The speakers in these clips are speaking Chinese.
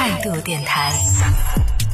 态度电台。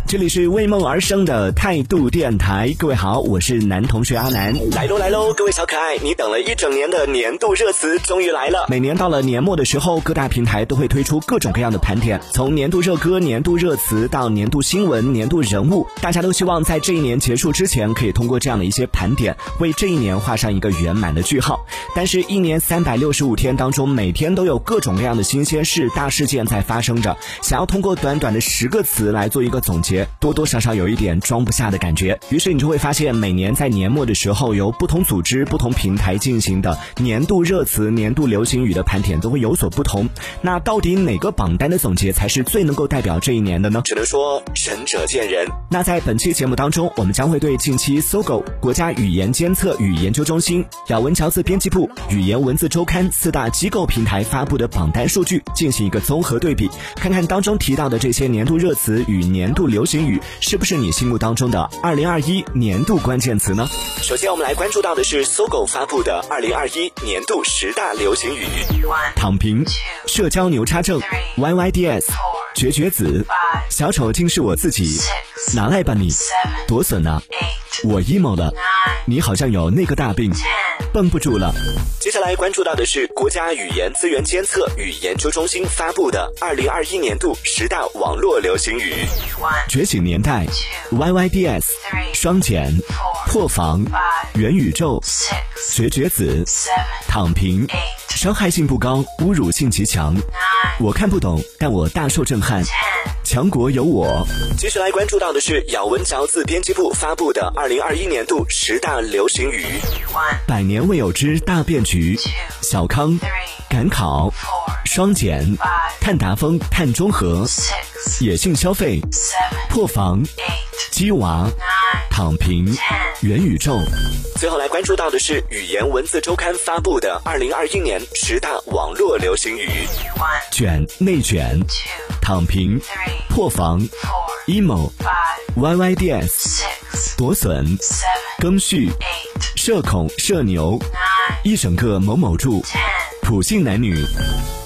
这里是为梦而生的态度电台，各位好，我是男同学阿南，来喽来喽，各位小可爱，你等了一整年的年度热词终于来了。每年到了年末的时候，各大平台都会推出各种各样的盘点，从年度热歌、年度热词到年度新闻、年度人物，大家都希望在这一年结束之前，可以通过这样的一些盘点，为这一年画上一个圆满的句号。但是，一年三百六十五天当中，每天都有各种各样的新鲜事、大事件在发生着，想要通过短短的十个词来做一个总结。多多少少有一点装不下的感觉，于是你就会发现，每年在年末的时候，由不同组织、不同平台进行的年度热词、年度流行语的盘点都会有所不同。那到底哪个榜单的总结才是最能够代表这一年的呢？只能说仁者见仁。那在本期节目当中，我们将会对近期搜狗国家语言监测与研究中心、咬文嚼字编辑部、语言文字周刊四大机构平台发布的榜单数据进行一个综合对比，看看当中提到的这些年度热词与年度流行语是不是你心目当中的二零二一年度关键词呢？首先，我们来关注到的是搜狗发布的二零二一年度十大流行语：躺平、社交牛叉症、YYDS、绝绝子、小丑竟是我自己、拿来吧你、多损呢？我 emo 了，你好像有那个大病，绷不住了。接下来关注到的是国家语言资源监测与研究中心发布的二零二一年度十大网络流行语：觉醒年代、YYDS、双减、破防、元宇宙、绝绝子、躺平、伤害性不高，侮辱性极强。我看不懂，但我大受震撼。强国有我。接下来关注到的是咬文嚼字编辑部发布的二零二一年度十大流行语：百年未有之大变局、小康、赶考、双减、碳达峰、碳中和、野性消费、破防、鸡娃、躺平、元宇宙。最后来关注到的是语言文字周刊发布的二零二一年十大网络流行语：卷、内卷、躺平、破防、emo、YYDS、夺损、更续、社恐、社牛、一整个某某柱、普信男女。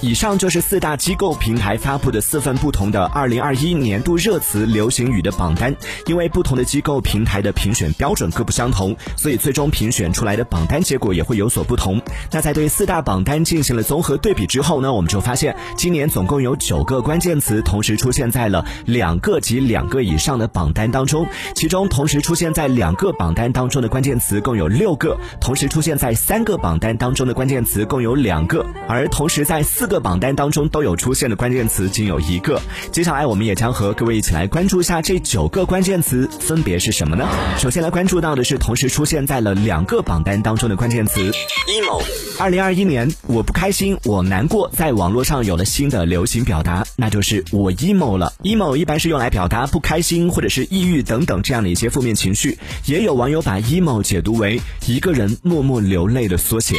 以上就是四大机构平台发布的四份不同的二零二一年度热词流行语的榜单。因为不同的机构平台的评选标准各不相同，所以最终评选出来的榜单结果也会有所不同。那在对四大榜单进行了综合对比之后呢，我们就发现今年总共有九个关键词同时出现在了两个及两个以上的榜单当中，其中同时出现在两个榜单当中的关键词共有六个，同时出现在三个榜单当中的关键词共有两个，而同时在四。个榜单当中都有出现的关键词仅有一个。接下来，我们也将和各位一起来关注一下这九个关键词分别是什么呢？首先来关注到的是同时出现在了两个榜单当中的关键词：emo。二零二一年，我不开心，我难过，在网络上有了新的流行表达，那就是我 emo 了。emo 一般是用来表达不开心或者是抑郁等等这样的一些负面情绪，也有网友把 emo 解读为一个人默默流泪的缩写。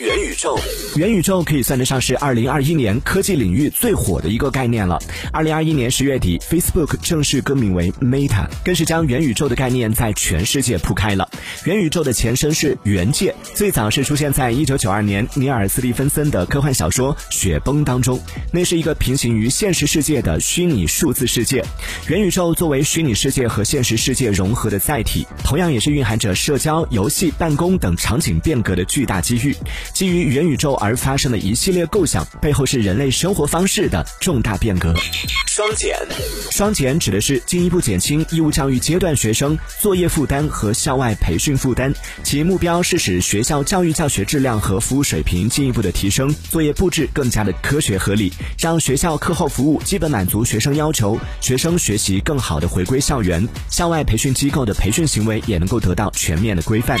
元宇宙，元宇宙可以算得上是二零二一年科技领域最火的一个概念了。二零二一年十月底，Facebook 正式更名为 Meta，更是将元宇宙的概念在全世界铺开了。元宇宙的前身是元界，最早是出现在一九九二年尼尔·斯蒂芬森的科幻小说《雪崩》当中，那是一个平行于现实世界的虚拟数字世界。元宇宙作为虚拟世界和现实世界融合的载体，同样也是蕴含着社交、游戏、办公等场景变革的巨大机遇。基于元宇宙而发生的一系列构想，背后是人类生活方式的重大变革。双减，双减指的是进一步减轻义务教育阶段学生作业负担和校外培训负担，其目标是使学校教育教学质量和服务水平进一步的提升，作业布置更加的科学合理，让学校课后服务基本满足学生要求，学生学习更好的回归校园，校外培训机构的培训行为也能够得到全面的规范。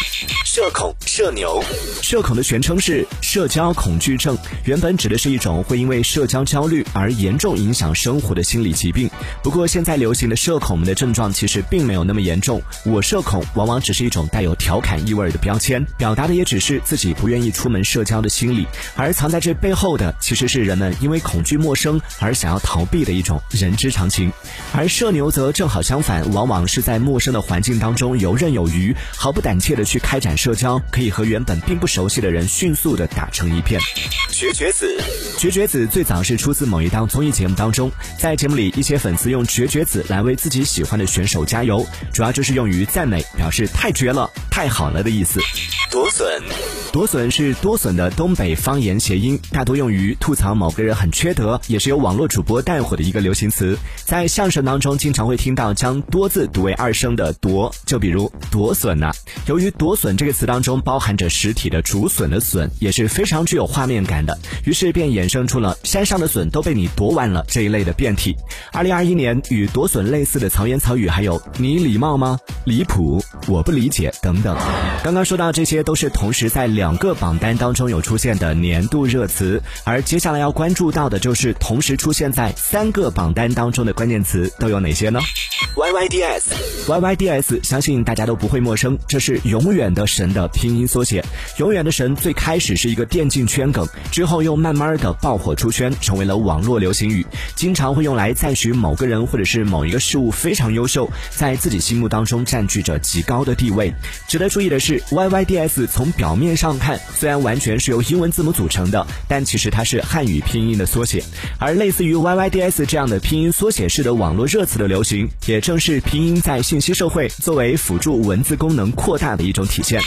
社恐、社牛，社恐的全称是社交恐惧症，原本指的是一种会因为社交焦虑而严重影响生活的心理疾病。不过现在流行的社恐们的症状其实并没有那么严重，我社恐往往只是一种带有调侃意味的标签，表达的也只是自己不愿意出门社交的心理，而藏在这背后的其实是人们因为恐惧陌生而想要逃避的一种人之常情。而社牛则正好相反，往往是在陌生的环境当中游刃有余，毫不胆怯的去开展。社交可以和原本并不熟悉的人迅迅速的打成一片。绝绝子，绝绝子最早是出自某一档综艺节目当中，在节目里，一些粉丝用绝绝子来为自己喜欢的选手加油，主要就是用于赞美，表示太绝了、太好了的意思。夺笋，夺笋是多笋的东北方言谐音，大多用于吐槽某个人很缺德，也是由网络主播带火的一个流行词。在相声当中，经常会听到将多字读为二声的夺，就比如夺笋呐。由于夺笋这个词当中包含着实体的竹笋的笋，也是非常具有画面感的。于是便衍生出了山上的笋都被你夺完了这一类的变体。二零二一年与夺笋类似的曹言草语还有你礼貌吗？离谱，我不理解等等。刚刚说到这些都是同时在两个榜单当中有出现的年度热词，而接下来要关注到的就是同时出现在三个榜单当中的关键词都有哪些呢？Y Y D S，Y Y D S，相信大家都不会陌生，这是永远的神的拼音缩写。永远的神最开始是一个电竞圈梗。之后又慢慢的爆火出圈，成为了网络流行语，经常会用来赞许某个人或者是某一个事物非常优秀，在自己心目当中占据着极高的地位。值得注意的是，Y Y D S 从表面上看虽然完全是由英文字母组成的，但其实它是汉语拼音的缩写。而类似于 Y Y D S 这样的拼音缩写式的网络热词的流行，也正是拼音在信息社会作为辅助文字功能扩大的一种体现。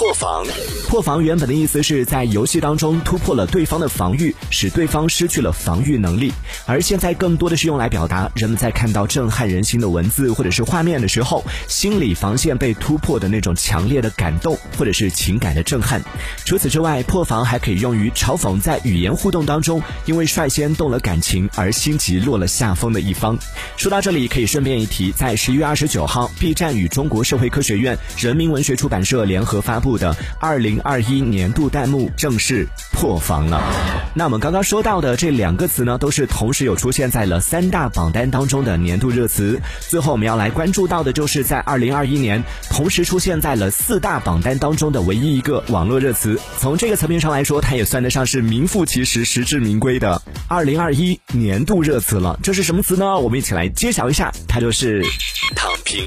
破防，破防原本的意思是在游戏当中突破了。对方的防御使对方失去了防御能力，而现在更多的是用来表达人们在看到震撼人心的文字或者是画面的时候，心理防线被突破的那种强烈的感动或者是情感的震撼。除此之外，破防还可以用于嘲讽在语言互动当中，因为率先动了感情而心急落了下风的一方。说到这里，可以顺便一提，在十一月二十九号，B 站与中国社会科学院人民文学出版社联合发布的二零二一年度弹幕正式破防。了，那我们刚刚说到的这两个词呢，都是同时有出现在了三大榜单当中的年度热词。最后我们要来关注到的，就是在二零二一年同时出现在了四大榜单当中的唯一一个网络热词。从这个层面上来说，它也算得上是名副其实、实至名归的二零二一年度热词了。这是什么词呢？我们一起来揭晓一下，它就是躺平。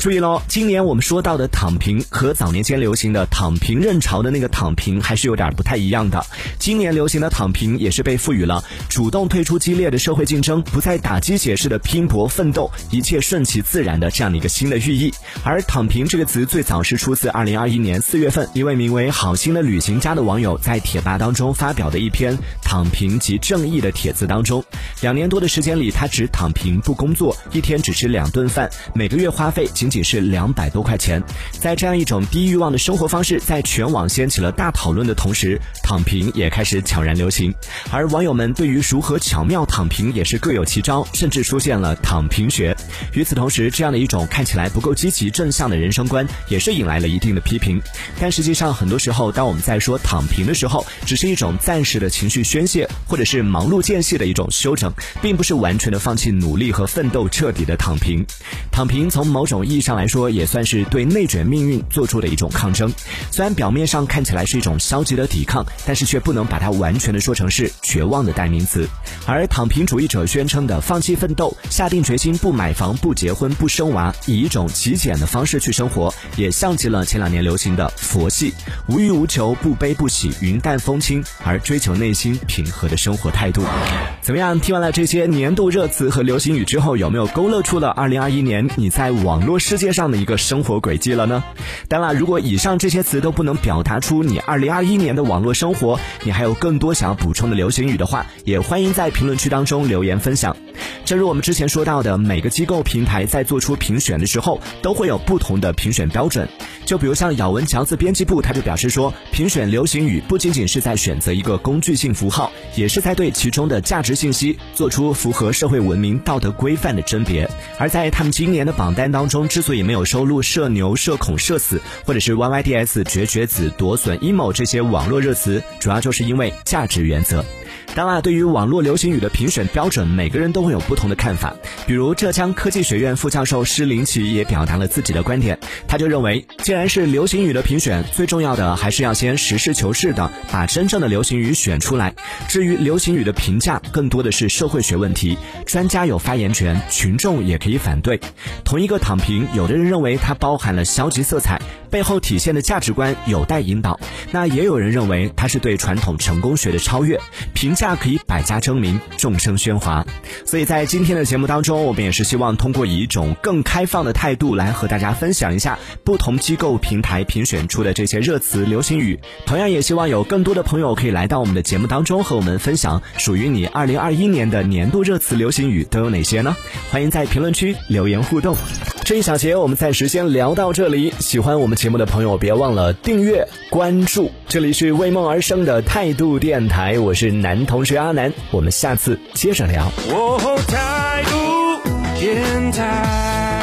注意喽，今年我们说到的躺平和早年间流行的躺平认潮的那个躺平还是有点不太一样的。今年流行的躺平也是被赋予了主动退出激烈的社会竞争，不再打鸡血式的拼搏奋斗，一切顺其自然的这样的一个新的寓意。而躺平这个词最早是出自二零二一年四月份一位名为好心的旅行家的网友在贴吧当中发表的一篇躺平及正义的帖子当中。两年多的时间里，他只躺平不工作，一天只吃两顿饭，每个月花费仅仅是两百多块钱。在这样一种低欲望的生活方式在全网掀起了大讨论的同时，躺平也开始悄然流行。而网友们对于如何巧妙躺平也是各有奇招，甚至出现了躺平学。与此同时，这样的一种看起来不够积极正向的人生观，也是引来了一定的批评。但实际上，很多时候，当我们在说躺平的时候，只是一种暂时的情绪宣泄，或者是忙碌间隙的一种休整，并不是完全的放弃努力和奋斗，彻底的躺平。躺平从某种意义上来说，也算是对内卷命运做出的一种抗争。虽然表面上看起来是一种消极的抵抗，但是却不能把它完全的说成是绝望的代名词。而躺平主义者宣称的放弃奋斗，下定决心不买房、不结婚、不生娃，以一种极简的方式去生活，也像极了前两年流行的佛系，无欲无求、不悲不喜、云淡风轻，而追求内心平和的生活态度。怎么样？听完了这些年度热词和流行语之后，有没有勾勒出了二零二一年你在网络世界上的一个生活轨迹了呢？当然，如果以上这些词都不能表达出你二零二一年的网络生活，你还有更多想要补充的流行语的话，也欢迎在评论区当中留言分享。正如我们之前说到的，每个机构平台在做出评选的时候，都会有不同的评选标准。就比如像咬文嚼字编辑部，他就表示说，评选流行语不仅仅是在选择一个工具性符号，也是在对其中的价值信息做出符合社会文明道德规范的甄别。而在他们今年的榜单当中，之所以没有收录“社牛”“社恐”“社死”或者是 “yyds”“ 绝绝子”“夺笋 ”“emo” 这些网络热词，主要就是因为价值原则。当然，对于网络流行语的评选标准，每个人都会有不同的看法。比如浙江科技学院副教授施林奇也表达了自己的观点，他就认为，既然是流行语的评选，最重要的还是要先实事求是的把真正的流行语选出来。至于流行语的评价，更多的是社会学问题，专家有发言权，群众也可以反对。同一个躺平，有的人认为它包含了消极色彩，背后体现的价值观有待引导；那也有人认为它是对传统成功学的超越。评价可以百家争鸣，众生喧哗。所以在今天的节目当中，我们也是希望通过以一种更开放的态度来和大家分享一下不同机构平台评选出的这些热词、流行语。同样也希望有更多的朋友可以来到我们的节目当中，和我们分享属于你二零二一年的年度热词、流行语都有哪些呢？欢迎在评论区留言互动。这一小节我们暂时先聊到这里。喜欢我们节目的朋友，别忘了订阅关注。这里是为梦而生的态度电台，我是男同学阿南，我们下次接着聊。态度电台。